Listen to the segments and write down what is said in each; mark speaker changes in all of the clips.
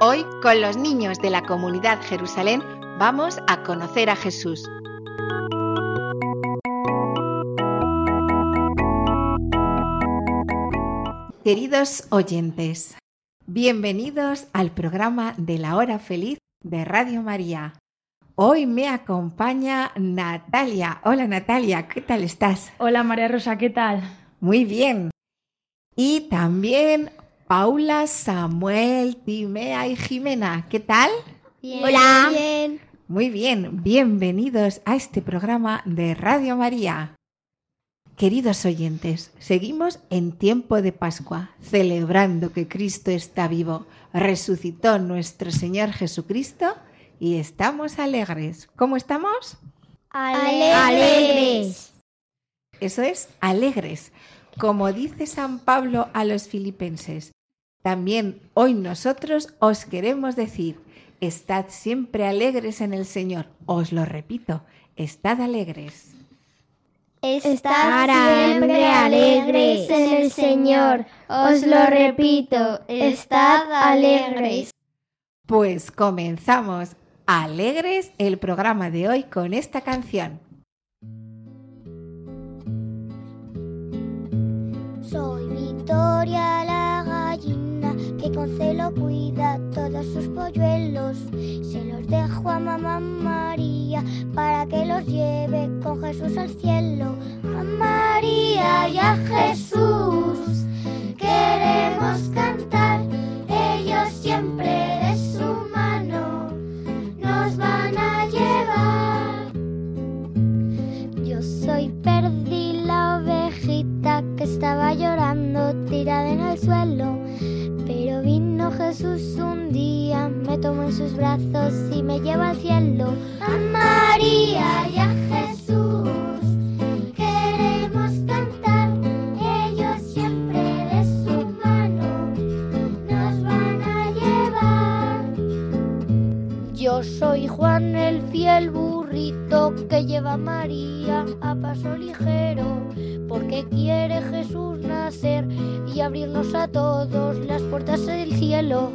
Speaker 1: Hoy, con los niños de la comunidad Jerusalén, vamos a conocer a Jesús. Queridos oyentes, bienvenidos al programa de la hora feliz de Radio María. Hoy me acompaña Natalia. Hola Natalia, ¿qué tal estás?
Speaker 2: Hola María Rosa, ¿qué tal?
Speaker 1: Muy bien. Y también Paula, Samuel, Timea y Jimena. ¿Qué tal?
Speaker 3: Hola.
Speaker 1: Muy bien, bienvenidos a este programa de Radio María. Queridos oyentes, seguimos en tiempo de Pascua, celebrando que Cristo está vivo, resucitó nuestro Señor Jesucristo y estamos alegres. ¿Cómo estamos?
Speaker 3: Alegres.
Speaker 1: Eso es, alegres. Como dice San Pablo a los filipenses, también hoy nosotros os queremos decir, estad siempre alegres en el Señor. Os lo repito, estad alegres.
Speaker 3: Estar siempre alegres en el Señor. Os lo repito, estad alegres.
Speaker 1: Pues comenzamos alegres el programa de hoy con esta canción.
Speaker 4: Soy Victoria la gallina que con celo cuida todos sus polluelos. Se los dejo a mamá María para que los lleve con Jesús al cielo. A María y a Jesús queremos cantar. Ellos siempre de su mano nos van a llevar. Yo soy Perdi, la ovejita que estaba llorando tirada en el suelo. Pero vino Jesús un día, me tomó en sus brazos y me lleva al cielo. A María y a Jesús queremos cantar. Ellos siempre de su mano nos van a llevar. Yo soy Juan el fiel burrito que lleva a María a paso ligero, del cielo.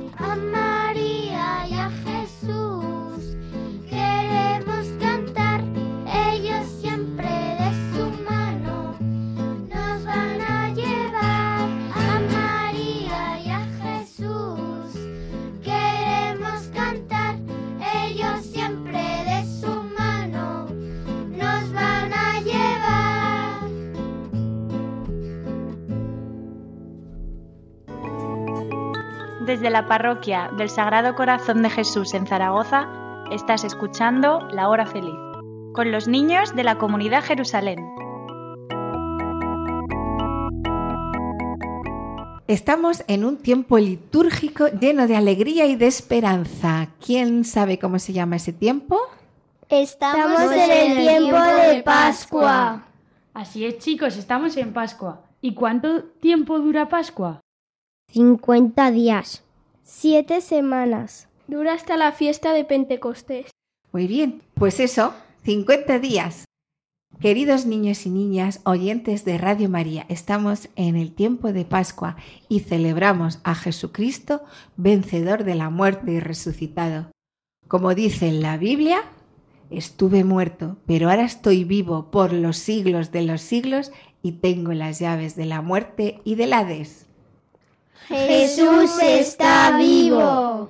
Speaker 2: Parroquia del Sagrado Corazón de Jesús en Zaragoza, estás escuchando La Hora Feliz, con los niños de la comunidad Jerusalén.
Speaker 1: Estamos en un tiempo litúrgico lleno de alegría y de esperanza. ¿Quién sabe cómo se llama ese tiempo?
Speaker 3: Estamos en el tiempo de Pascua.
Speaker 5: Así es, chicos, estamos en Pascua. ¿Y cuánto tiempo dura Pascua?
Speaker 3: 50 días. Siete semanas.
Speaker 6: Dura hasta la fiesta de Pentecostés.
Speaker 1: Muy bien, pues eso, 50 días. Queridos niños y niñas, oyentes de Radio María, estamos en el tiempo de Pascua y celebramos a Jesucristo, vencedor de la muerte y resucitado. Como dice en la Biblia, estuve muerto, pero ahora estoy vivo por los siglos de los siglos y tengo las llaves de la muerte y del Hades.
Speaker 3: Jesús está vivo.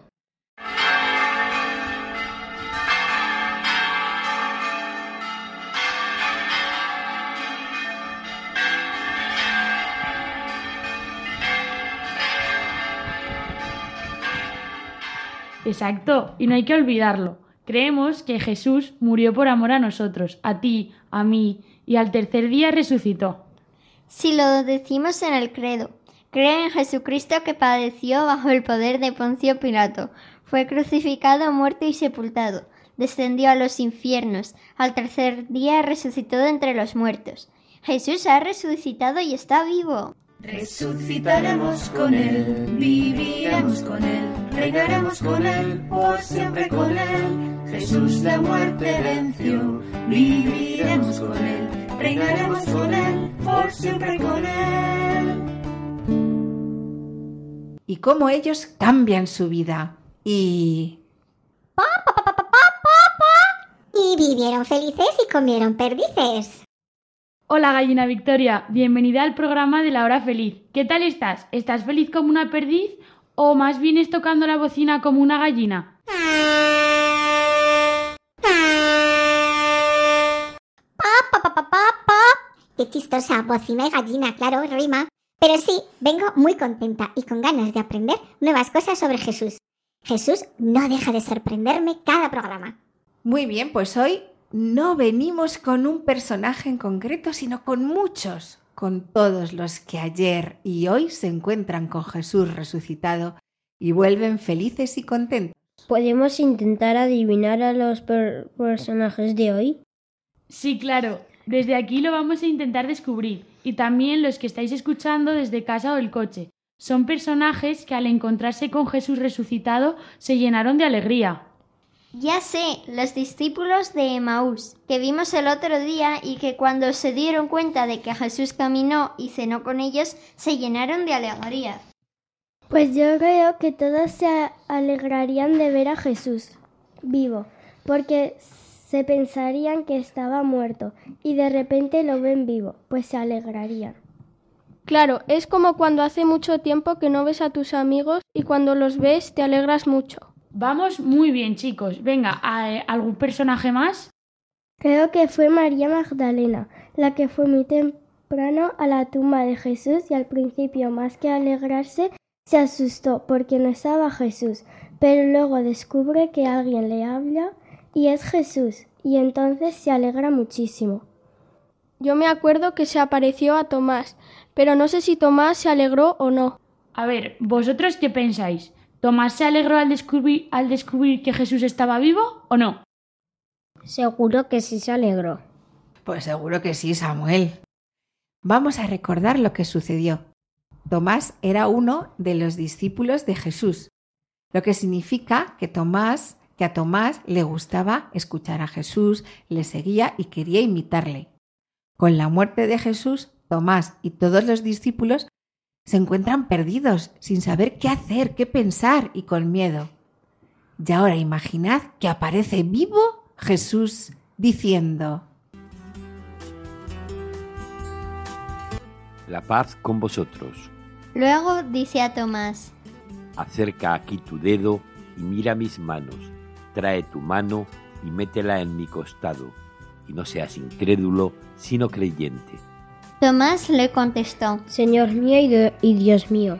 Speaker 5: Exacto, y no hay que olvidarlo. Creemos que Jesús murió por amor a nosotros, a ti, a mí, y al tercer día resucitó.
Speaker 3: Si lo decimos en el credo,
Speaker 7: Creo en Jesucristo que padeció bajo el poder de Poncio Pilato. Fue crucificado, muerto y sepultado. Descendió a los infiernos. Al tercer día resucitó de entre los muertos. Jesús ha resucitado y está vivo.
Speaker 8: Resucitaremos con él, viviremos con él, reinaremos con él, por siempre con él. Jesús la muerte venció, viviremos con él, reinaremos con él, por siempre con él.
Speaker 1: Y cómo ellos cambian su vida. Y...
Speaker 4: Y vivieron felices y comieron perdices.
Speaker 5: Hola gallina Victoria, bienvenida al programa de la hora feliz. ¿Qué tal estás? ¿Estás feliz como una perdiz o más bien es tocando la bocina como una gallina?
Speaker 4: Pa, pa, pa, pa, pa. Qué chistosa, bocina y gallina, claro, rima. Pero sí, vengo muy contenta y con ganas de aprender nuevas cosas sobre Jesús. Jesús no deja de sorprenderme cada programa.
Speaker 1: Muy bien, pues hoy no venimos con un personaje en concreto, sino con muchos, con todos los que ayer y hoy se encuentran con Jesús resucitado y vuelven felices y contentos.
Speaker 6: ¿Podemos intentar adivinar a los per- personajes de hoy?
Speaker 5: Sí, claro. Desde aquí lo vamos a intentar descubrir. Y también los que estáis escuchando desde casa o el coche. Son personajes que al encontrarse con Jesús resucitado se llenaron de alegría.
Speaker 7: Ya sé, los discípulos de Emaús, que vimos el otro día y que cuando se dieron cuenta de que Jesús caminó y cenó con ellos, se llenaron de alegría.
Speaker 3: Pues yo creo que todos se alegrarían de ver a Jesús vivo, porque se pensarían que estaba muerto y de repente lo ven vivo, pues se alegrarían.
Speaker 6: Claro, es como cuando hace mucho tiempo que no ves a tus amigos y cuando los ves te alegras mucho.
Speaker 5: Vamos muy bien, chicos. Venga, ¿a- ¿algún personaje más?
Speaker 3: Creo que fue María Magdalena, la que fue muy temprano a la tumba de Jesús y al principio, más que alegrarse, se asustó porque no estaba Jesús, pero luego descubre que alguien le habla y es Jesús, y entonces se alegra muchísimo.
Speaker 6: Yo me acuerdo que se apareció a Tomás, pero no sé si Tomás se alegró o no.
Speaker 5: A ver, ¿vosotros qué pensáis? ¿Tomás se alegró al descubrir, al descubrir que Jesús estaba vivo o no?
Speaker 3: Seguro que sí se alegró.
Speaker 1: Pues seguro que sí, Samuel. Vamos a recordar lo que sucedió. Tomás era uno de los discípulos de Jesús, lo que significa que Tomás, que a Tomás le gustaba escuchar a Jesús, le seguía y quería imitarle. Con la muerte de Jesús, Tomás y todos los discípulos se encuentran perdidos, sin saber qué hacer, qué pensar y con miedo. Y ahora imaginad que aparece vivo Jesús diciendo,
Speaker 9: La paz con vosotros.
Speaker 7: Luego dice a Tomás,
Speaker 9: Acerca aquí tu dedo y mira mis manos. Trae tu mano y métela en mi costado. Y no seas incrédulo, sino creyente.
Speaker 7: Tomás le contestó,
Speaker 3: Señor mío y, de- y Dios mío.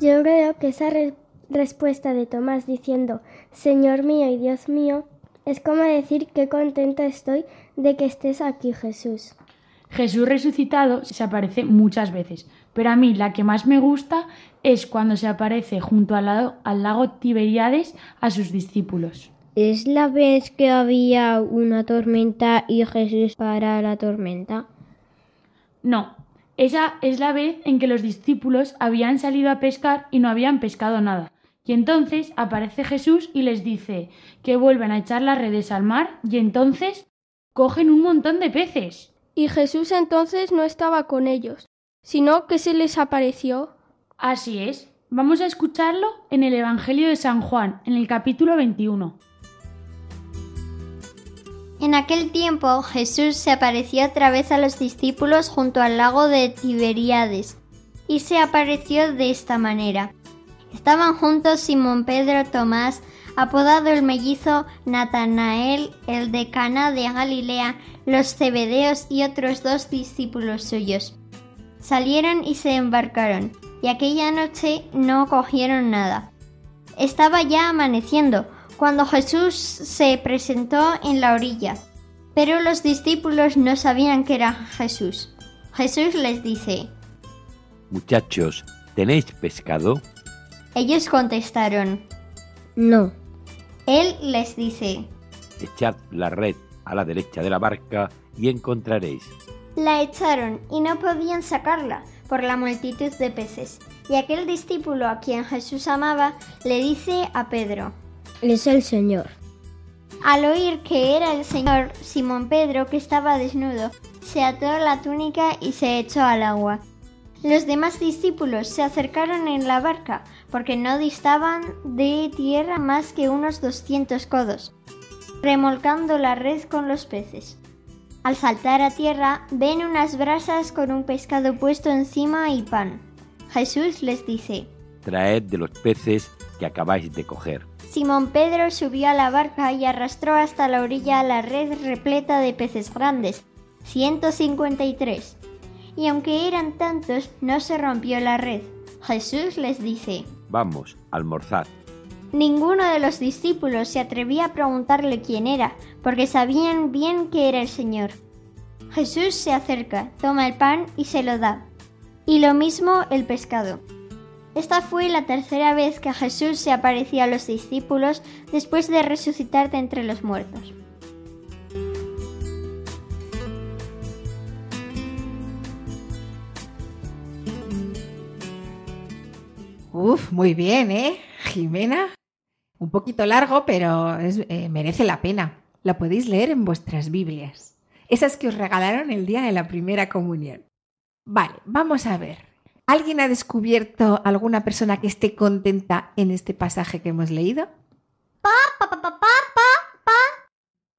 Speaker 3: Yo creo que esa re- respuesta de Tomás diciendo, Señor mío y Dios mío, es como decir qué contento estoy de que estés aquí, Jesús.
Speaker 5: Jesús resucitado se aparece muchas veces, pero a mí la que más me gusta es cuando se aparece junto al, lado- al lago Tiberíades a sus discípulos.
Speaker 3: ¿Es la vez que había una tormenta y Jesús para la tormenta?
Speaker 5: No, esa es la vez en que los discípulos habían salido a pescar y no habían pescado nada. Y entonces aparece Jesús y les dice que vuelven a echar las redes al mar y entonces cogen un montón de peces.
Speaker 6: Y Jesús entonces no estaba con ellos, sino que se les apareció.
Speaker 5: Así es. Vamos a escucharlo en el Evangelio de San Juan, en el capítulo 21.
Speaker 7: En aquel tiempo Jesús se apareció otra vez a los discípulos junto al lago de Tiberíades, y se apareció de esta manera. Estaban juntos Simón Pedro Tomás, apodado el mellizo Natanael, el de Cana de Galilea, los Zebedeos y otros dos discípulos suyos. Salieron y se embarcaron, y aquella noche no cogieron nada. Estaba ya amaneciendo cuando Jesús se presentó en la orilla. Pero los discípulos no sabían que era Jesús. Jesús les dice,
Speaker 9: Muchachos, ¿tenéis pescado?
Speaker 7: ellos contestaron,
Speaker 3: No.
Speaker 7: Él les dice,
Speaker 9: Echad la red a la derecha de la barca y encontraréis.
Speaker 7: La echaron y no podían sacarla por la multitud de peces. Y aquel discípulo a quien Jesús amaba le dice a Pedro,
Speaker 3: Es el Señor.
Speaker 7: Al oír que era el Señor, Simón Pedro, que estaba desnudo, se ató la túnica y se echó al agua. Los demás discípulos se acercaron en la barca, porque no distaban de tierra más que unos 200 codos, remolcando la red con los peces. Al saltar a tierra, ven unas brasas con un pescado puesto encima y pan. Jesús les dice,
Speaker 9: Traed de los peces que acabáis de coger.
Speaker 7: Simón Pedro subió a la barca y arrastró hasta la orilla la red repleta de peces grandes, 153. Y aunque eran tantos, no se rompió la red. Jesús les dice,
Speaker 9: Vamos, almorzad.
Speaker 7: Ninguno de los discípulos se atrevía a preguntarle quién era, porque sabían bien que era el Señor. Jesús se acerca, toma el pan y se lo da. Y lo mismo el pescado. Esta fue la tercera vez que Jesús se aparecía a los discípulos después de resucitar de entre los muertos.
Speaker 1: Uf, muy bien, ¿eh? Jimena. Un poquito largo, pero es- eh, merece la pena. Lo podéis leer en vuestras Biblias. Esas que os regalaron el día de la primera comunión. Vale, vamos a ver. ¿Alguien ha descubierto alguna persona que esté contenta en este pasaje que hemos leído?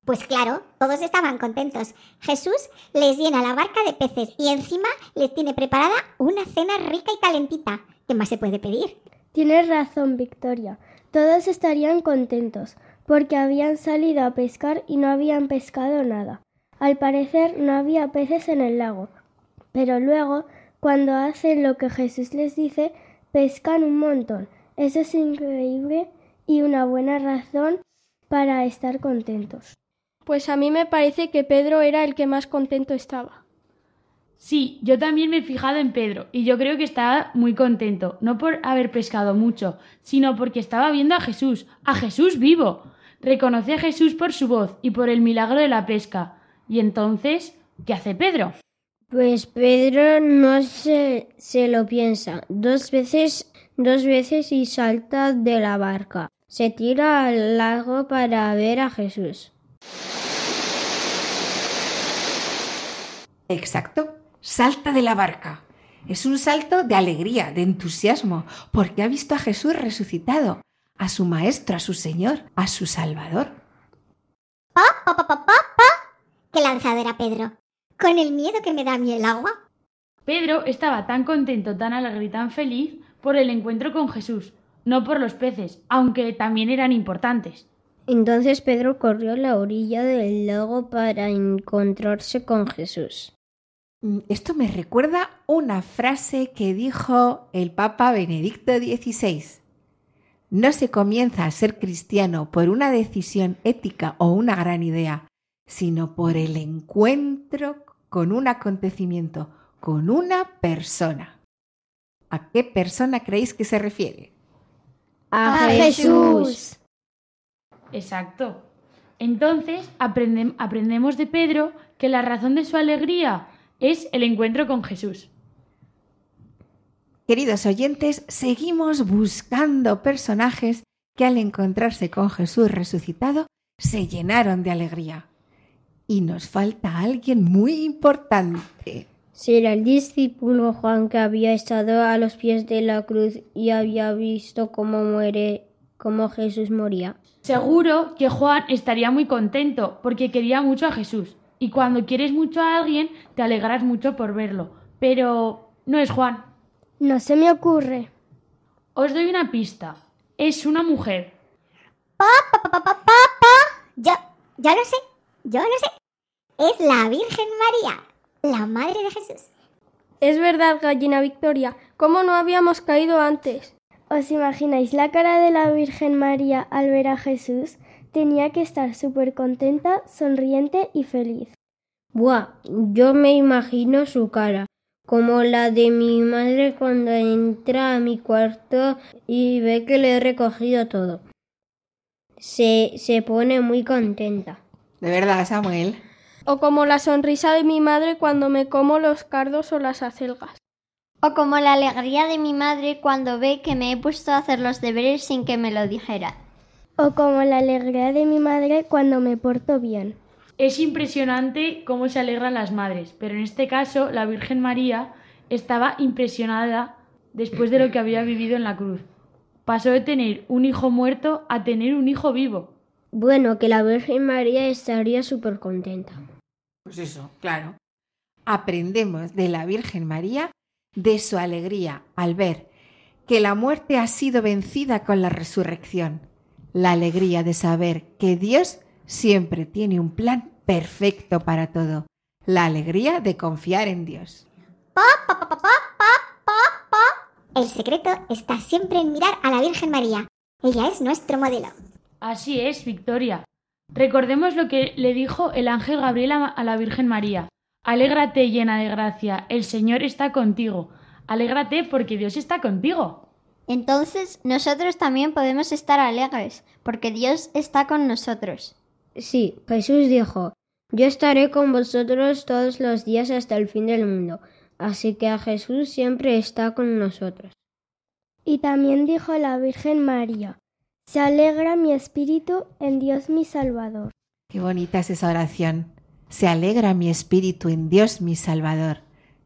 Speaker 4: Pues claro, todos estaban contentos. Jesús les llena la barca de peces y encima les tiene preparada una cena rica y calentita. ¿Qué más se puede pedir?
Speaker 3: Tienes razón, Victoria. Todos estarían contentos, porque habían salido a pescar y no habían pescado nada. Al parecer no había peces en el lago. Pero luego, cuando hacen lo que Jesús les dice, pescan un montón. Eso es increíble y una buena razón para estar contentos.
Speaker 6: Pues a mí me parece que Pedro era el que más contento estaba.
Speaker 5: Sí, yo también me he fijado en Pedro y yo creo que estaba muy contento, no por haber pescado mucho, sino porque estaba viendo a Jesús, a Jesús vivo. Reconoce a Jesús por su voz y por el milagro de la pesca. Y entonces, ¿qué hace Pedro?
Speaker 10: Pues Pedro no se, se lo piensa. Dos veces, dos veces y salta de la barca. Se tira al lago para ver a Jesús.
Speaker 1: Exacto. Salta de la barca. Es un salto de alegría, de entusiasmo, porque ha visto a Jesús resucitado, a su Maestro, a su Señor, a su Salvador.
Speaker 4: ¡Pa, pa, pa, pa, pa, pa! ¡Qué lanzado era Pedro! Con el miedo que me da a mí el agua.
Speaker 5: Pedro estaba tan contento, tan alegre y tan feliz por el encuentro con Jesús, no por los peces, aunque también eran importantes.
Speaker 10: Entonces Pedro corrió a la orilla del lago para encontrarse con Jesús.
Speaker 1: Mm, Esto me recuerda una frase que dijo el Papa Benedicto XVI. No se comienza a ser cristiano por una decisión ética o una gran idea, sino por el encuentro con un acontecimiento, con una persona. ¿A qué persona creéis que se refiere?
Speaker 10: ¡A, Jesús!
Speaker 5: Exacto. Entonces aprendem- aprendemos de Pedro que la razón de su alegría es el encuentro con Jesús.
Speaker 1: Queridos oyentes, seguimos buscando personajes que al encontrarse con Jesús resucitado se llenaron de alegría. Y nos falta alguien muy importante.
Speaker 10: Será el discípulo Juan que había estado a los pies de la cruz y había visto cómo muere, cómo Jesús moría.
Speaker 5: Seguro que Juan estaría muy contento porque quería mucho a Jesús. Y cuando quieres mucho a alguien, te alegras mucho por verlo. Pero no es Juan.
Speaker 3: No se me ocurre.
Speaker 5: Os doy una pista. Es una mujer.
Speaker 4: ¡Pa, pa, pa, pa, pa! Yo, ya lo sé, yo lo sé. Es la Virgen María, la Madre de Jesús.
Speaker 6: Es verdad, gallina Victoria. ¿Cómo no habíamos caído antes?
Speaker 3: ¿Os imagináis la cara de la Virgen María al ver a Jesús? Tenía que estar súper contenta, sonriente y feliz.
Speaker 10: Buah, yo me imagino su cara, como la de mi madre cuando entra a mi cuarto y ve que le he recogido todo. Se, se pone muy contenta.
Speaker 1: De verdad, Samuel.
Speaker 6: O como la sonrisa de mi madre cuando me como los cardos o las acelgas.
Speaker 7: O como la alegría de mi madre cuando ve que me he puesto a hacer los deberes sin que me lo dijera.
Speaker 3: O como la alegría de mi madre cuando me porto bien.
Speaker 5: Es impresionante cómo se alegran las madres, pero en este caso la Virgen María estaba impresionada después de lo que había vivido en la cruz. Pasó de tener un hijo muerto a tener un hijo vivo.
Speaker 10: Bueno, que la Virgen María estaría súper contenta.
Speaker 1: Pues eso, claro. Aprendemos de la Virgen María de su alegría al ver que la muerte ha sido vencida con la resurrección, la alegría de saber que Dios siempre tiene un plan perfecto para todo, la alegría de confiar en Dios.
Speaker 11: El secreto está siempre en mirar a la Virgen María. Ella es nuestro modelo.
Speaker 5: Así es, Victoria. Recordemos lo que le dijo el ángel Gabriel a la Virgen María. Alégrate llena de gracia, el Señor está contigo. Alégrate porque Dios está contigo.
Speaker 7: Entonces nosotros también podemos estar alegres, porque Dios está con nosotros.
Speaker 10: Sí, Jesús dijo, yo estaré con vosotros todos los días hasta el fin del mundo. Así que a Jesús siempre está con nosotros.
Speaker 3: Y también dijo la Virgen María, se alegra mi espíritu en Dios mi Salvador.
Speaker 1: Qué bonita es esa oración. Se alegra mi espíritu en Dios mi Salvador.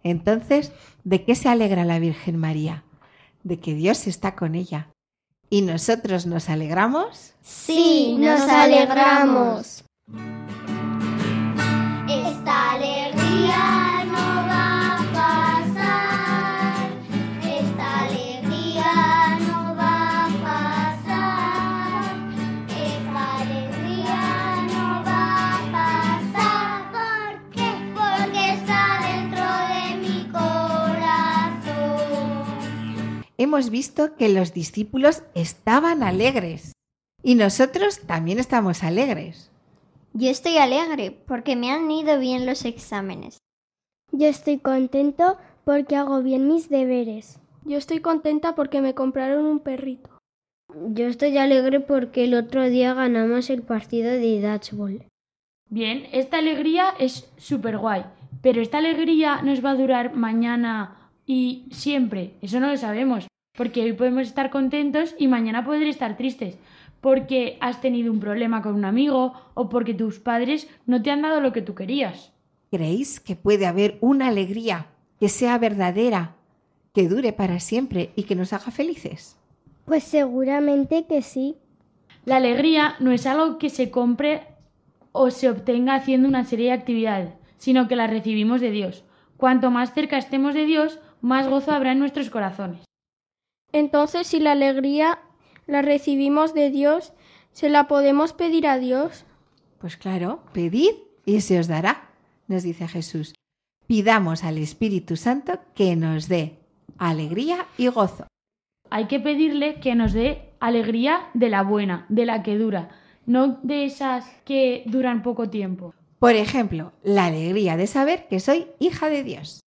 Speaker 1: Entonces, ¿de qué se alegra la Virgen María? De que Dios está con ella. ¿Y nosotros nos alegramos?
Speaker 7: Sí, nos alegramos.
Speaker 8: Esta
Speaker 1: Hemos visto que los discípulos estaban alegres. Y nosotros también estamos alegres.
Speaker 7: Yo estoy alegre porque me han ido bien los exámenes.
Speaker 3: Yo estoy contento porque hago bien mis deberes.
Speaker 6: Yo estoy contenta porque me compraron un perrito.
Speaker 10: Yo estoy alegre porque el otro día ganamos el partido de dodgeball.
Speaker 5: Bien, esta alegría es súper guay, pero esta alegría nos va a durar mañana y siempre. Eso no lo sabemos, porque hoy podemos estar contentos y mañana poder estar tristes porque has tenido un problema con un amigo o porque tus padres no te han dado lo que tú querías.
Speaker 1: ¿Creéis que puede haber una alegría que sea verdadera, que dure para siempre y que nos haga felices?
Speaker 3: Pues seguramente que sí.
Speaker 5: La alegría no es algo que se compre o se obtenga haciendo una serie de actividades, sino que la recibimos de Dios. Cuanto más cerca estemos de Dios, más gozo habrá en nuestros corazones.
Speaker 6: Entonces, si la alegría la recibimos de Dios, ¿se la podemos pedir a Dios?
Speaker 1: Pues claro, pedid y se os dará, nos dice Jesús. Pidamos al Espíritu Santo que nos dé alegría y gozo.
Speaker 5: Hay que pedirle que nos dé alegría de la buena, de la que dura, no de esas que duran poco tiempo.
Speaker 1: Por ejemplo, la alegría de saber que soy hija de Dios.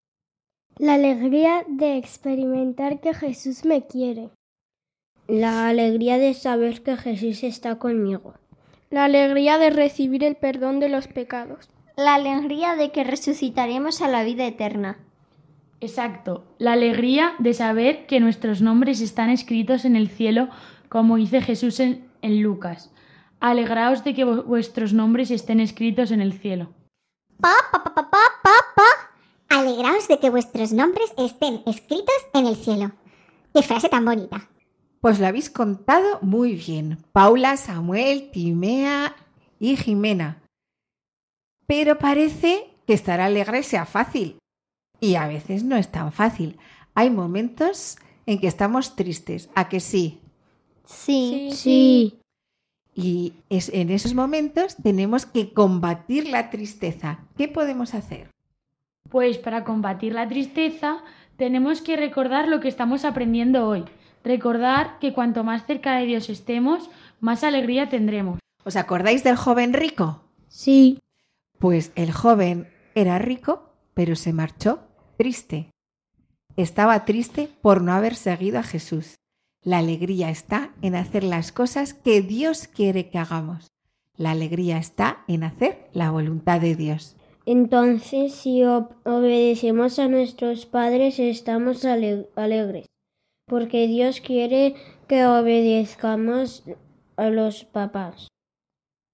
Speaker 3: La alegría de experimentar que Jesús me quiere.
Speaker 10: La alegría de saber que Jesús está conmigo.
Speaker 6: La alegría de recibir el perdón de los pecados.
Speaker 7: La alegría de que resucitaremos a la vida eterna.
Speaker 5: Exacto, la alegría de saber que nuestros nombres están escritos en el cielo, como dice Jesús en, en Lucas. Alegraos de que vuestros nombres estén escritos en el cielo.
Speaker 11: Pa, pa, pa, pa, pa, pa, pa. Alegraos de que vuestros nombres estén escritos en el cielo. Qué frase tan bonita.
Speaker 1: Pues lo habéis contado muy bien. Paula, Samuel, Timea y Jimena. Pero parece que estar alegre sea fácil. Y a veces no es tan fácil. Hay momentos en que estamos tristes. ¿A que sí?
Speaker 7: Sí.
Speaker 10: Sí.
Speaker 1: Y es, en esos momentos tenemos que combatir la tristeza. ¿Qué podemos hacer?
Speaker 5: Pues para combatir la tristeza tenemos que recordar lo que estamos aprendiendo hoy. Recordar que cuanto más cerca de Dios estemos, más alegría tendremos.
Speaker 1: ¿Os acordáis del joven rico?
Speaker 10: Sí.
Speaker 1: Pues el joven era rico, pero se marchó triste. Estaba triste por no haber seguido a Jesús. La alegría está en hacer las cosas que Dios quiere que hagamos. La alegría está en hacer la voluntad de Dios.
Speaker 10: Entonces, si ob- obedecemos a nuestros padres, estamos ale- alegres, porque Dios quiere que obedezcamos a los papás.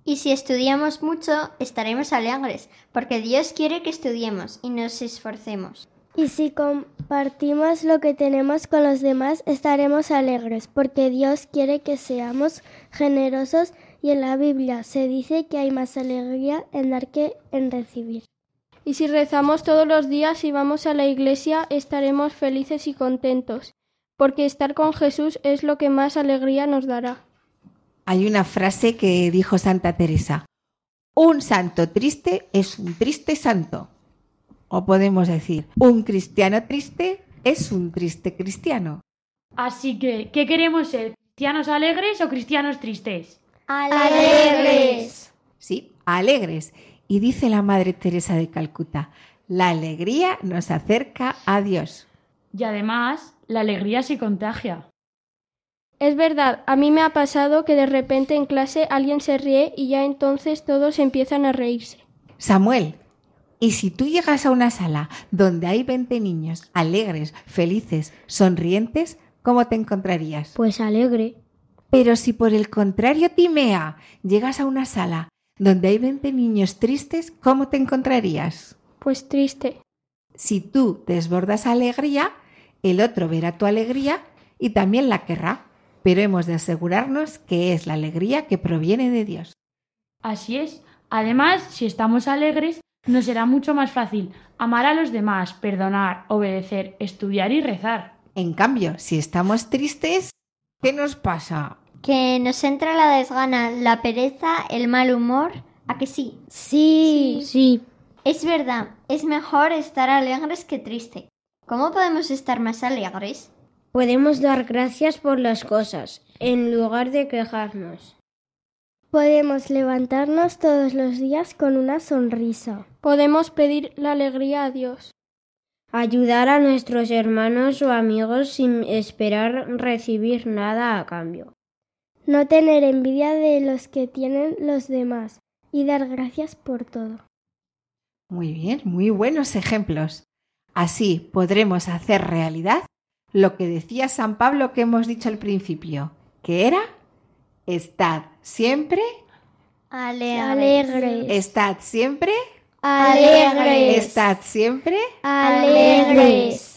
Speaker 7: Y si estudiamos mucho, estaremos alegres, porque Dios quiere que estudiemos y nos esforcemos.
Speaker 3: Y si compartimos lo que tenemos con los demás, estaremos alegres, porque Dios quiere que seamos generosos y en la Biblia se dice que hay más alegría en dar que en recibir.
Speaker 6: Y si rezamos todos los días y vamos a la iglesia, estaremos felices y contentos, porque estar con Jesús es lo que más alegría nos dará.
Speaker 1: Hay una frase que dijo Santa Teresa. Un santo triste es un triste santo. O podemos decir, un cristiano triste es un triste cristiano.
Speaker 5: Así que, ¿qué queremos ser? ¿Cristianos alegres o cristianos tristes?
Speaker 3: Alegres.
Speaker 1: Sí, alegres. Y dice la Madre Teresa de Calcuta, la alegría nos acerca a Dios.
Speaker 5: Y además, la alegría se contagia.
Speaker 6: Es verdad, a mí me ha pasado que de repente en clase alguien se ríe y ya entonces todos empiezan a reírse.
Speaker 1: Samuel, ¿y si tú llegas a una sala donde hay 20 niños alegres, felices, sonrientes, cómo te encontrarías?
Speaker 10: Pues alegre.
Speaker 1: Pero si por el contrario, Timea, llegas a una sala donde hay 20 niños tristes, ¿cómo te encontrarías?
Speaker 6: Pues triste.
Speaker 1: Si tú desbordas alegría, el otro verá tu alegría y también la querrá. Pero hemos de asegurarnos que es la alegría que proviene de Dios.
Speaker 5: Así es. Además, si estamos alegres, nos será mucho más fácil amar a los demás, perdonar, obedecer, estudiar y rezar.
Speaker 1: En cambio, si estamos tristes, ¿qué nos pasa?
Speaker 7: Que nos entra la desgana, la pereza, el mal humor. ¿A que sí?
Speaker 3: Sí.
Speaker 10: Sí.
Speaker 7: Es verdad, es mejor estar alegres que triste. ¿Cómo podemos estar más alegres?
Speaker 10: Podemos dar gracias por las cosas, en lugar de quejarnos.
Speaker 3: Podemos levantarnos todos los días con una sonrisa.
Speaker 6: Podemos pedir la alegría a Dios.
Speaker 10: Ayudar a nuestros hermanos o amigos sin esperar recibir nada a cambio.
Speaker 3: No tener envidia de los que tienen los demás y dar gracias por todo.
Speaker 1: Muy bien, muy buenos ejemplos. Así podremos hacer realidad lo que decía San Pablo que hemos dicho al principio, que era estad siempre,
Speaker 3: Alegres.
Speaker 1: estad siempre,
Speaker 3: Alegres.
Speaker 1: estad siempre.
Speaker 3: Alegres.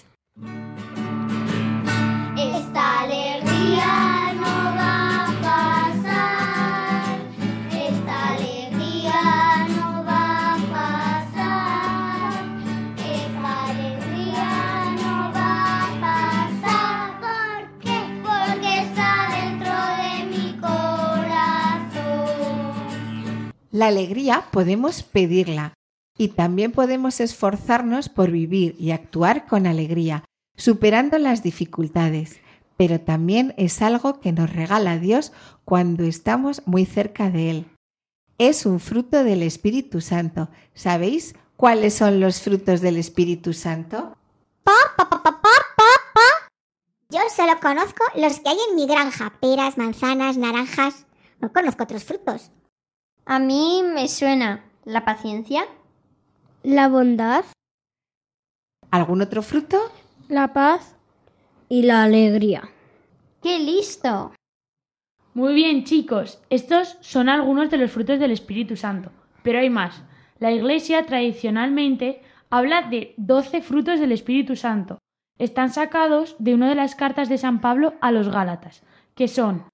Speaker 1: La alegría podemos pedirla y también podemos esforzarnos por vivir y actuar con alegría, superando las dificultades. Pero también es algo que nos regala Dios cuando estamos muy cerca de Él. Es un fruto del Espíritu Santo. ¿Sabéis cuáles son los frutos del Espíritu Santo?
Speaker 11: Pa, pa, pa, pa, pa. Yo solo conozco los que hay en mi granja. Peras, manzanas, naranjas. No conozco otros frutos.
Speaker 7: A mí me suena la paciencia,
Speaker 3: La bondad.
Speaker 1: ¿Algún otro fruto?
Speaker 6: La paz.
Speaker 10: Y la alegría.
Speaker 7: ¡Qué listo!
Speaker 5: Muy bien, chicos, estos son algunos de los frutos del Espíritu Santo, pero hay más. La Iglesia tradicionalmente habla de 12 frutos del Espíritu Santo. Están sacados de una de las cartas de San Pablo a los Gálatas, que son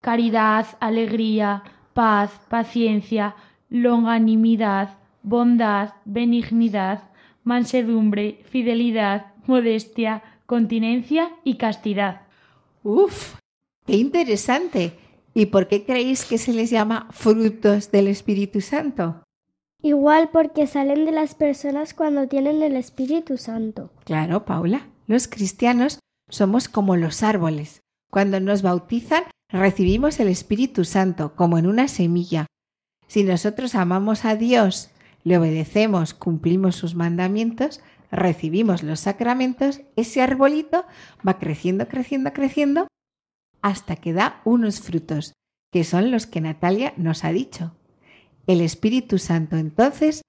Speaker 5: caridad, alegría, paz, paciencia, longanimidad, bondad, benignidad, mansedumbre, fidelidad, modestia, continencia y castidad.
Speaker 1: ¡Uf! ¡Qué interesante! ¿Y por qué creéis que se les llama frutos del Espíritu Santo?
Speaker 3: Igual porque salen de las personas cuando tienen el Espíritu Santo.
Speaker 1: Claro, Paula. Los cristianos somos como los árboles. Cuando nos bautizan, recibimos el Espíritu Santo como en una semilla. Si nosotros amamos a Dios, le obedecemos, cumplimos sus mandamientos, recibimos los sacramentos, ese arbolito va creciendo, creciendo, creciendo, hasta que da unos frutos, que son los que Natalia nos ha dicho. El Espíritu Santo entonces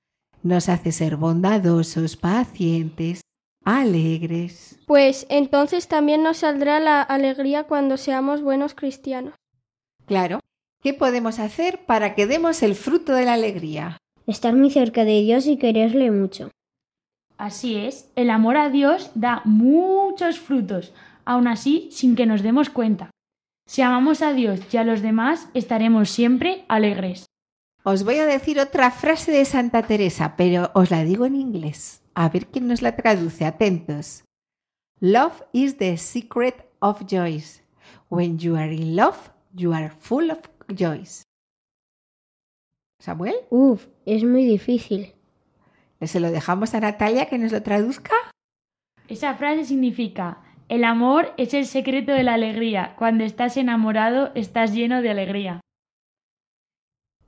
Speaker 1: nos hace ser bondadosos, pacientes, alegres.
Speaker 6: Pues entonces también nos saldrá la alegría cuando seamos buenos cristianos.
Speaker 1: Claro. ¿Qué podemos hacer para que demos el fruto de la alegría?
Speaker 10: Estar muy cerca de Dios y quererle mucho.
Speaker 5: Así es, el amor a Dios da muchos frutos, aun así sin que nos demos cuenta. Si amamos a Dios y a los demás, estaremos siempre alegres.
Speaker 1: Os voy a decir otra frase de Santa Teresa, pero os la digo en inglés. A ver quién nos la traduce. Atentos. Love is the secret of joys. When you are in love, you are full of joys. Samuel,
Speaker 10: Uf, es muy difícil.
Speaker 1: ¿se lo dejamos a Natalia que nos lo traduzca?
Speaker 5: Esa frase significa, el amor es el secreto de la alegría. Cuando estás enamorado, estás lleno de alegría.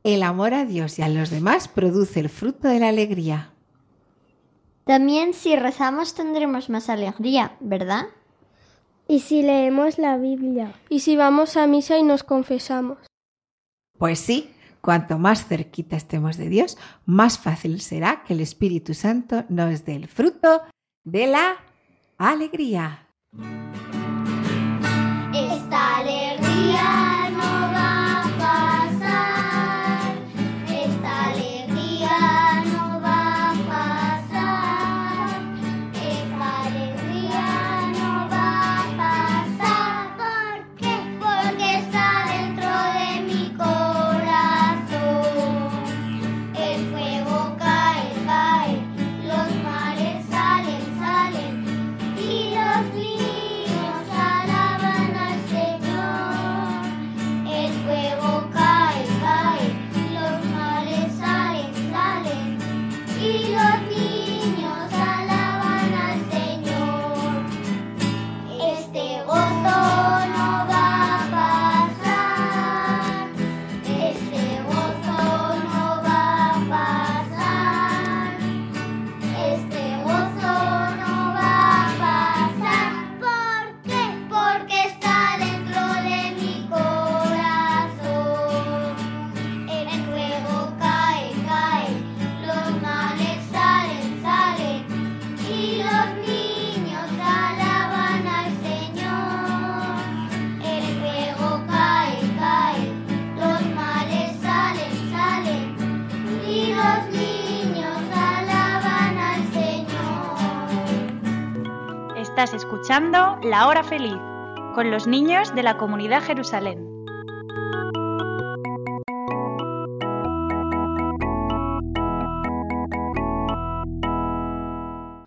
Speaker 1: El amor a Dios y a los demás produce el fruto de la alegría.
Speaker 7: También si rezamos tendremos más alegría, ¿verdad?
Speaker 3: ¿Y si leemos la Biblia?
Speaker 6: ¿Y si vamos a misa y nos confesamos?
Speaker 1: Pues sí, cuanto más cerquita estemos de Dios, más fácil será que el Espíritu Santo nos dé el fruto de la alegría.
Speaker 2: La Hora Feliz con los niños de la comunidad Jerusalén.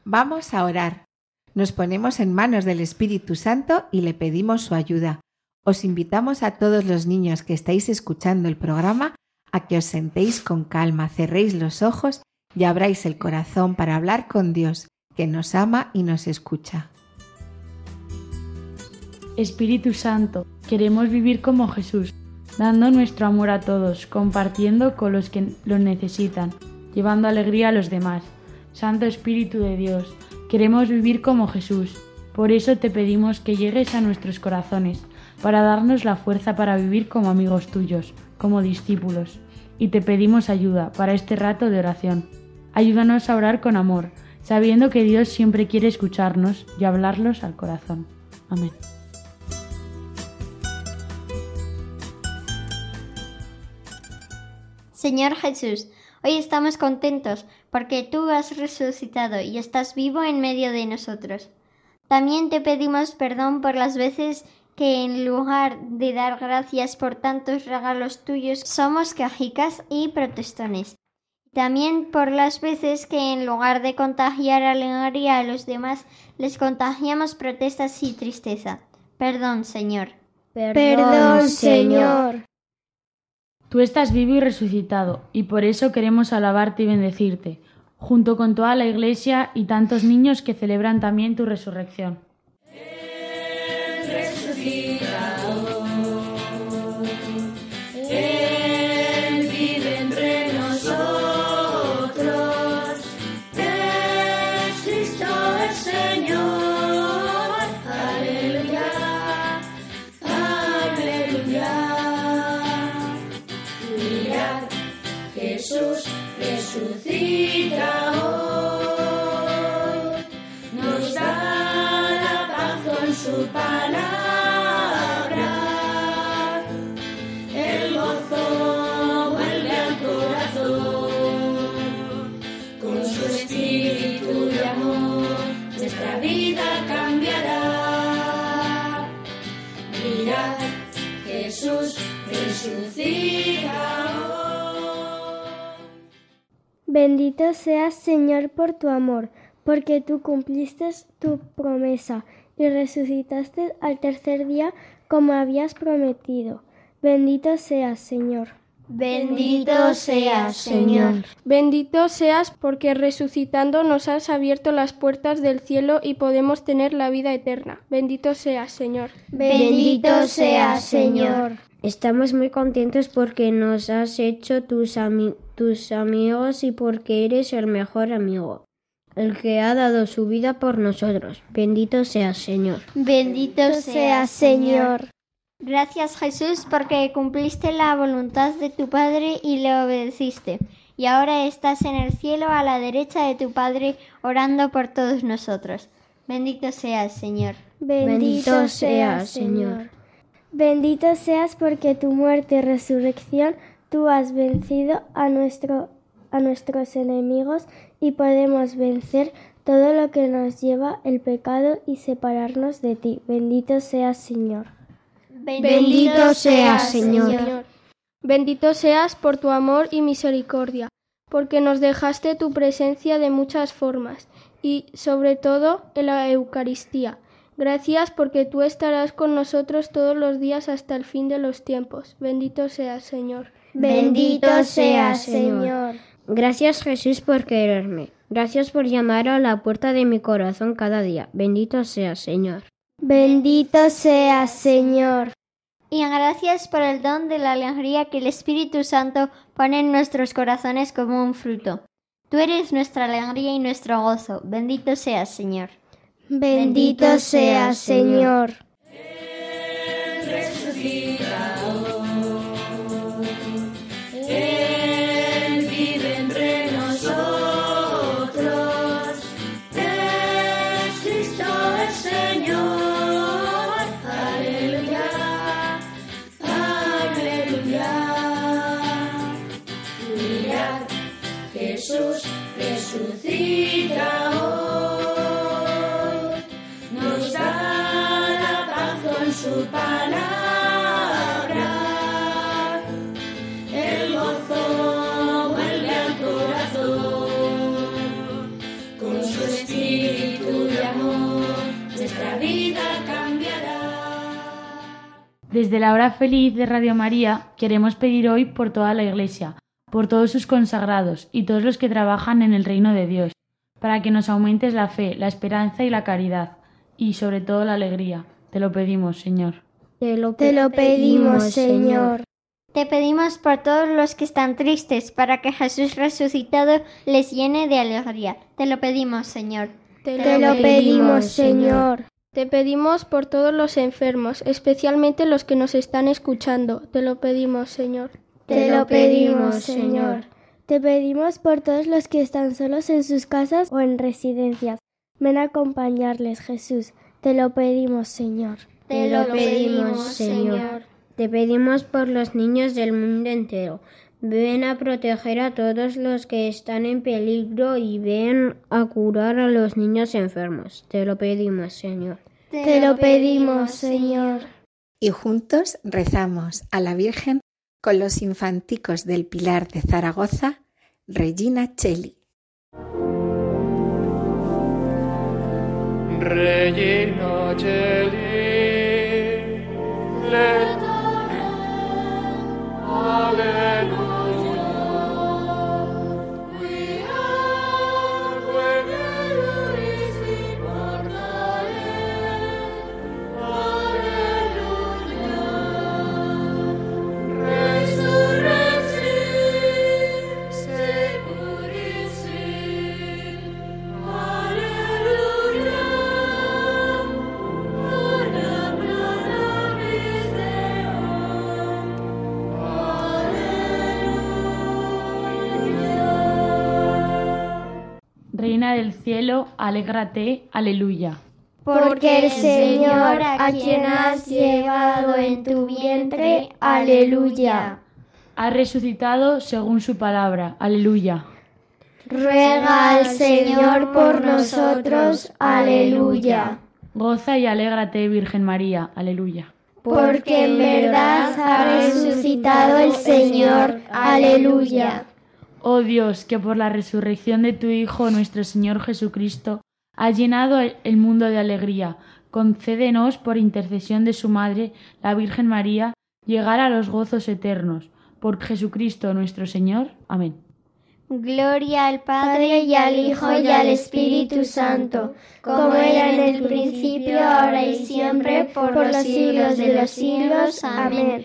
Speaker 1: Vamos a orar. Nos ponemos en manos del Espíritu Santo y le pedimos su ayuda. Os invitamos a todos los niños que estáis escuchando el programa a que os sentéis con calma, cerréis los ojos y abráis el corazón para hablar con Dios, que nos ama y nos escucha.
Speaker 5: Espíritu Santo, queremos vivir como Jesús, dando nuestro amor a todos, compartiendo con los que lo necesitan, llevando alegría a los demás. Santo Espíritu de Dios, queremos vivir como Jesús. Por eso te pedimos que llegues a nuestros corazones, para darnos la fuerza para vivir como amigos tuyos, como discípulos. Y te pedimos ayuda para este rato de oración. Ayúdanos a orar con amor, sabiendo que Dios siempre quiere escucharnos y hablarlos al corazón. Amén.
Speaker 7: Señor Jesús, hoy estamos contentos porque tú has resucitado y estás vivo en medio de nosotros. También te pedimos perdón por las veces que en lugar de dar gracias por tantos regalos tuyos somos cajicas y protestones. También por las veces que en lugar de contagiar alegría a los demás les contagiamos protestas y tristeza. Perdón, Señor.
Speaker 3: Perdón, Señor.
Speaker 5: Tú estás vivo y resucitado, y por eso queremos alabarte y bendecirte, junto con toda la Iglesia y tantos niños que celebran también tu resurrección.
Speaker 3: Bendito seas, Señor, por tu amor, porque tú cumpliste tu promesa y resucitaste al tercer día como habías prometido. Bendito seas, Señor.
Speaker 7: Bendito seas, Señor.
Speaker 6: Bendito seas porque resucitando nos has abierto las puertas del cielo y podemos tener la vida eterna. Bendito seas, Señor.
Speaker 7: Bendito seas, Señor.
Speaker 10: Estamos muy contentos porque nos has hecho tus, ami tus amigos y porque eres el mejor amigo, el que ha dado su vida por nosotros. Bendito seas, Señor.
Speaker 7: Bendito seas, Señor. Gracias Jesús porque cumpliste la voluntad de tu Padre y le obedeciste. Y ahora estás en el cielo a la derecha de tu Padre orando por todos nosotros. Bendito seas, Señor.
Speaker 3: Bendito, seas, Señor. Bendito seas porque tu muerte y resurrección tú has vencido a, nuestro, a nuestros enemigos y podemos vencer todo lo que nos lleva el pecado y separarnos de ti. Bendito seas, Señor.
Speaker 10: Bendito seas, Señor.
Speaker 6: Bendito seas por tu amor y misericordia, porque nos dejaste tu presencia de muchas formas y sobre todo en la Eucaristía. Gracias porque tú estarás con nosotros todos los días hasta el fin de los tiempos. Bendito seas, Señor.
Speaker 7: Bendito seas, Señor.
Speaker 10: Gracias Jesús por quererme. Gracias por llamar a la puerta de mi corazón cada día. Bendito seas, Señor.
Speaker 3: Bendito seas, Señor.
Speaker 7: Y gracias por el don de la alegría que el Espíritu Santo pone en nuestros corazones como un fruto. Tú eres nuestra alegría y nuestro gozo. Bendito seas, Señor.
Speaker 3: Bendito seas, Señor.
Speaker 5: Desde la hora feliz de Radio María queremos pedir hoy por toda la Iglesia, por todos sus consagrados y todos los que trabajan en el reino de Dios, para que nos aumentes la fe, la esperanza y la caridad, y sobre todo la alegría. Te lo pedimos, Señor.
Speaker 10: Te lo,
Speaker 3: Te lo pedimos, Señor.
Speaker 7: Te pedimos por todos los que están tristes, para que Jesús resucitado les llene de alegría. Te lo pedimos, Señor.
Speaker 3: Te lo pedimos, Señor.
Speaker 6: Te pedimos por todos los enfermos, especialmente los que nos están escuchando. Te lo pedimos, Señor.
Speaker 3: Te lo pedimos, Señor. Te pedimos por todos los que están solos en sus casas o en residencias. Ven a acompañarles, Jesús. Te lo pedimos, Señor.
Speaker 7: Te lo pedimos,
Speaker 10: Señor. Te pedimos por los niños del mundo entero. Ven a proteger a todos los que están en peligro y ven a curar a los niños enfermos. Te lo pedimos, Señor.
Speaker 3: Te lo pedimos, Señor.
Speaker 1: Y juntos rezamos a la Virgen con los infanticos del Pilar de Zaragoza, Regina Cheli.
Speaker 12: Regina Celi, le Alleluia.
Speaker 5: Reina del cielo, alégrate, aleluya.
Speaker 3: Porque el Señor, a quien has llevado en tu vientre, aleluya.
Speaker 5: Ha resucitado según su palabra, aleluya.
Speaker 3: Ruega al Señor por nosotros, aleluya.
Speaker 5: Goza y alégrate, Virgen María, aleluya.
Speaker 3: Porque en verdad ha resucitado el Señor, aleluya.
Speaker 5: Oh Dios, que por la resurrección de tu Hijo, nuestro Señor Jesucristo, ha llenado el mundo de alegría. Concédenos, por intercesión de su Madre, la Virgen María, llegar a los gozos eternos. Por Jesucristo nuestro Señor. Amén.
Speaker 7: Gloria al
Speaker 3: Padre y al Hijo y al Espíritu Santo, como era en el principio, ahora y siempre, por los siglos de los siglos. Amén.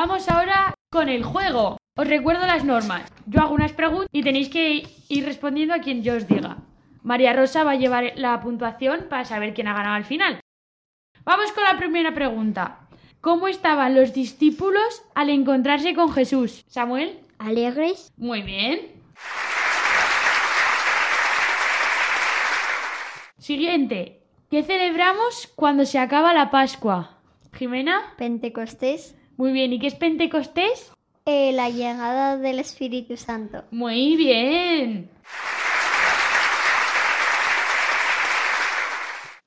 Speaker 5: Vamos ahora con el juego. Os recuerdo las normas. Yo hago unas preguntas y tenéis que ir respondiendo a quien yo os diga. María Rosa va a llevar la puntuación para saber quién ha ganado al final. Vamos con la primera pregunta. ¿Cómo estaban los discípulos al encontrarse con Jesús? Samuel.
Speaker 10: ¿Alegres?
Speaker 5: Muy bien. Siguiente. ¿Qué celebramos cuando se acaba la Pascua? Jimena.
Speaker 7: Pentecostés.
Speaker 5: Muy bien. ¿Y qué es Pentecostés?
Speaker 7: Eh, la llegada del Espíritu Santo.
Speaker 5: Muy bien.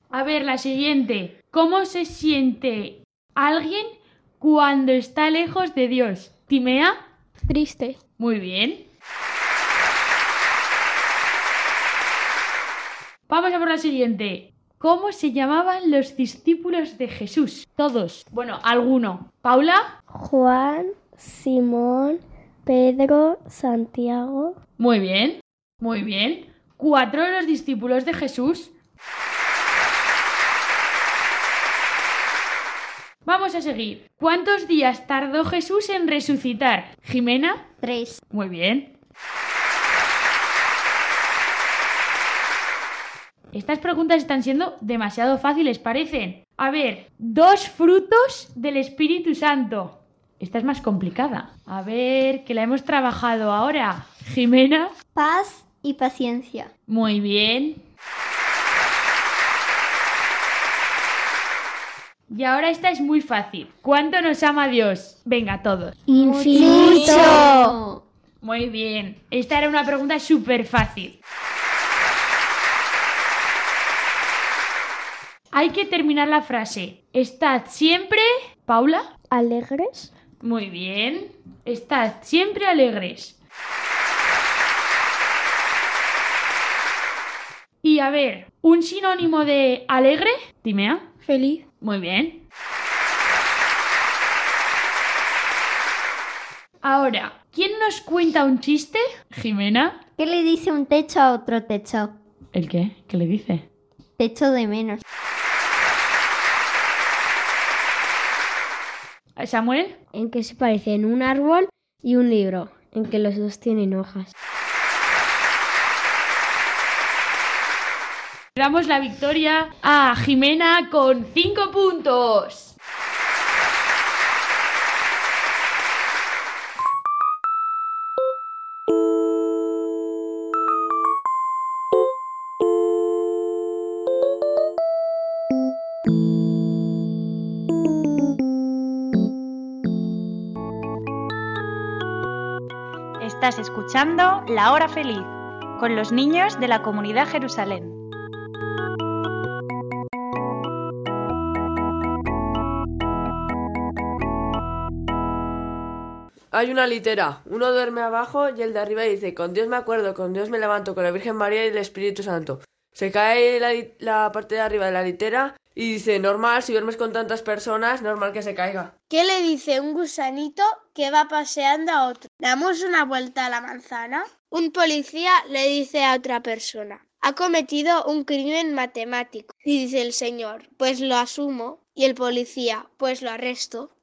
Speaker 5: A ver, la siguiente. ¿Cómo se siente alguien cuando está lejos de Dios? ¿Timea?
Speaker 6: Triste.
Speaker 5: Muy bien. Vamos a por la siguiente. ¿Cómo se llamaban los discípulos de Jesús? Todos. Bueno, alguno. ¿Paula?
Speaker 3: Juan, Simón, Pedro, Santiago.
Speaker 5: Muy bien. Muy bien. Cuatro de los discípulos de Jesús. Vamos a seguir. ¿Cuántos días tardó Jesús en resucitar? Jimena.
Speaker 7: Tres.
Speaker 5: Muy bien. Estas preguntas están siendo demasiado fáciles, parecen. A ver, dos frutos del Espíritu Santo. Esta es más complicada. A ver, que la hemos trabajado ahora. Jimena.
Speaker 7: Paz y paciencia.
Speaker 5: Muy bien. Y ahora esta es muy fácil. ¿Cuánto nos ama Dios? Venga, todos.
Speaker 3: Infinito.
Speaker 5: Muy bien. Esta era una pregunta súper fácil. Hay que terminar la frase. Estad siempre... Paula.
Speaker 3: ¿Alegres?
Speaker 5: Muy bien. Estad siempre alegres. Y a ver, un sinónimo de alegre, Timea.
Speaker 6: Feliz.
Speaker 5: Muy bien. Ahora, ¿quién nos cuenta un chiste? Jimena.
Speaker 7: ¿Qué le dice un techo a otro techo?
Speaker 5: ¿El qué? ¿Qué le dice?
Speaker 7: Techo de menos.
Speaker 5: Samuel.
Speaker 10: ¿En qué se parecen un árbol y un libro? En que los dos tienen hojas.
Speaker 5: Damos la victoria a Jimena con 5 puntos.
Speaker 2: Escuchando La Hora Feliz con los niños de la comunidad Jerusalén.
Speaker 13: Hay una litera, uno duerme abajo y el de arriba dice, con Dios me acuerdo, con Dios me levanto, con la Virgen María y el Espíritu Santo. Se cae la, la parte de arriba de la litera Y dice, normal, si duermes con tantas personas, normal que se caiga.
Speaker 14: ¿Qué le dice un gusanito que va paseando a otro? ¿Damos una vuelta a la manzana? Un policía le dice a otra persona, ha cometido un crimen matemático. Y dice el señor, pues lo asumo. Y el policía, pues lo arresto.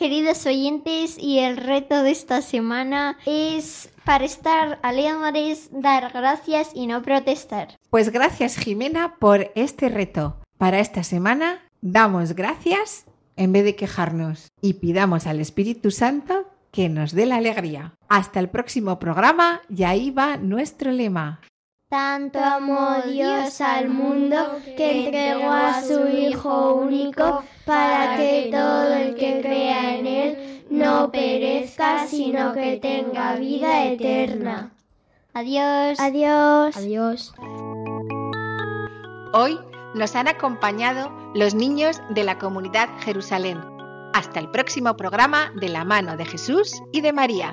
Speaker 7: Queridos oyentes, y el reto de esta semana es para estar alegres, dar gracias y no protestar.
Speaker 1: Pues gracias Jimena por este reto. Para esta semana damos gracias en vez de quejarnos y pidamos al Espíritu Santo que nos dé la alegría. Hasta el próximo programa y ahí va nuestro lema.
Speaker 3: Tanto amó Dios al mundo que entregó a su Hijo único para que todo el que crea en Él no perezca, sino que tenga vida eterna.
Speaker 7: Adiós.
Speaker 15: Adiós.
Speaker 10: Adiós.
Speaker 1: Hoy nos han acompañado los niños de la comunidad Jerusalén. Hasta el próximo programa de la mano de Jesús y de María.